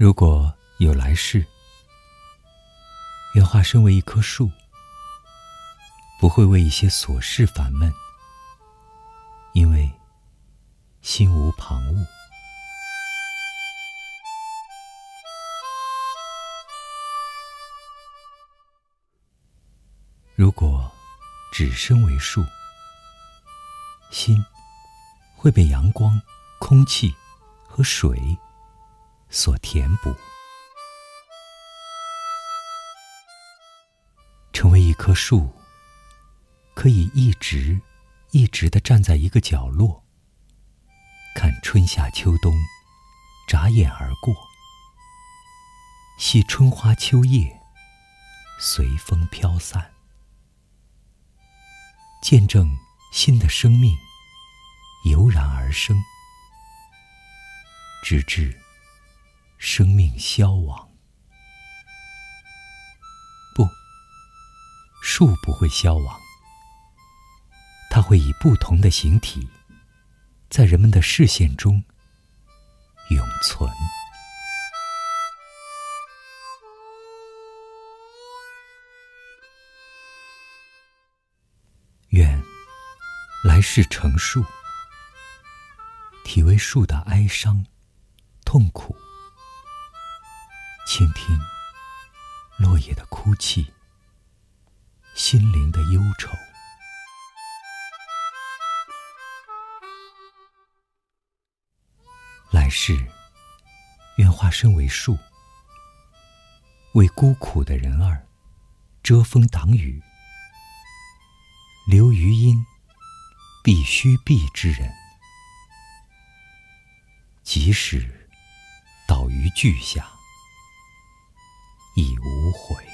如果有来世，愿化身为一棵树，不会为一些琐事烦闷，因为心无旁骛。如果只身为树，心会被阳光、空气和水。所填补，成为一棵树，可以一直、一直的站在一个角落，看春夏秋冬眨眼而过，系春花秋叶随风飘散，见证新的生命油然而生，直至。生命消亡，不，树不会消亡，它会以不同的形体，在人们的视线中永存。愿来世成树，体味树的哀伤、痛苦。倾听落叶的哭泣，心灵的忧愁。来世，愿化身为树，为孤苦的人儿遮风挡雨，留余荫，必须避之人。即使倒于巨下。已无悔。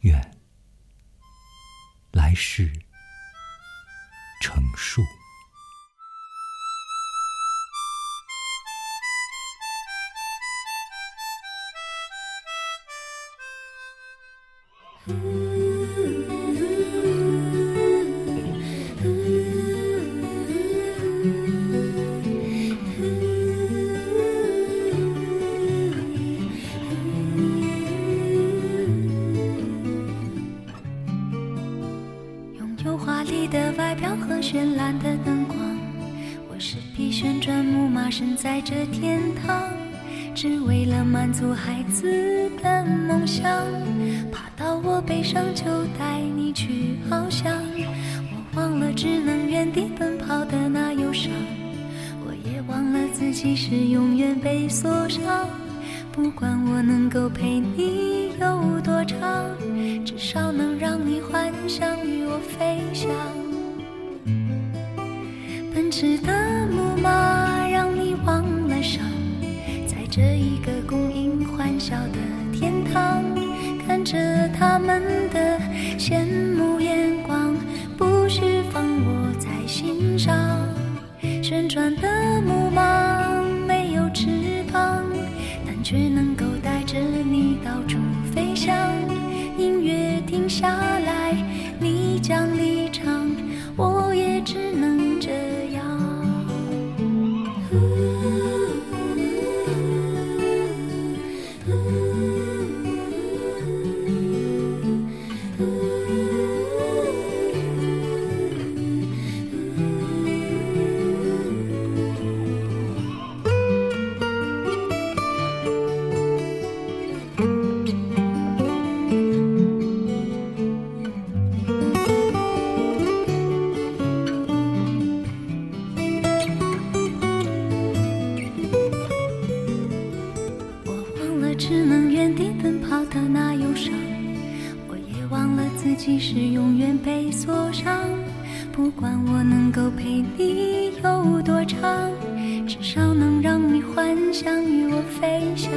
愿来世成树华丽。的外表和绚烂的灯光，我是匹旋转木马，身在这天堂，只为了满足孩子的梦想。爬到我背上就带你去翱翔，我忘了只能原地奔跑的那忧伤，我也忘了自己是永远被锁上。不管我能够陪你有多长，至少能让你幻想与我飞翔。奔驰的木马让你忘了伤，在这一个供应欢笑的天堂，看着他们的羡慕眼光，不需放我在心上。旋转的木马。却能够带着你到处飞翔，音乐停下来，你将离场，我也只能的那忧伤，我也忘了自己是永远被锁上。不管我能够陪你有多长，至少能让你幻想与我飞翔。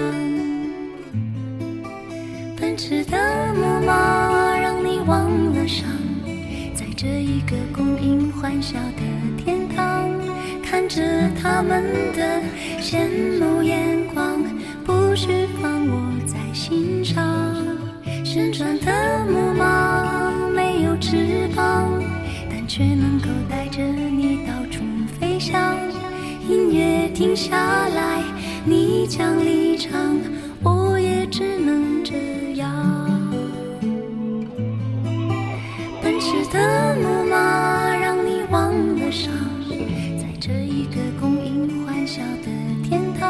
奔驰的木马让你忘了伤，在这一个供应欢笑的天堂，看着他们的羡慕眼停下来，你将离场，我也只能这样。奔驰的木马让你忘了伤，在这一个供应欢笑的天堂，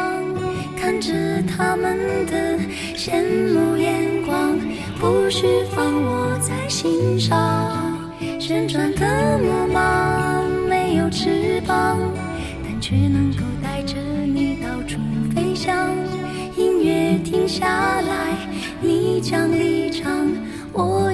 看着他们的羡慕眼光，不需放我在心上。旋转的木马没有翅膀，但却能下来，你将离场，我。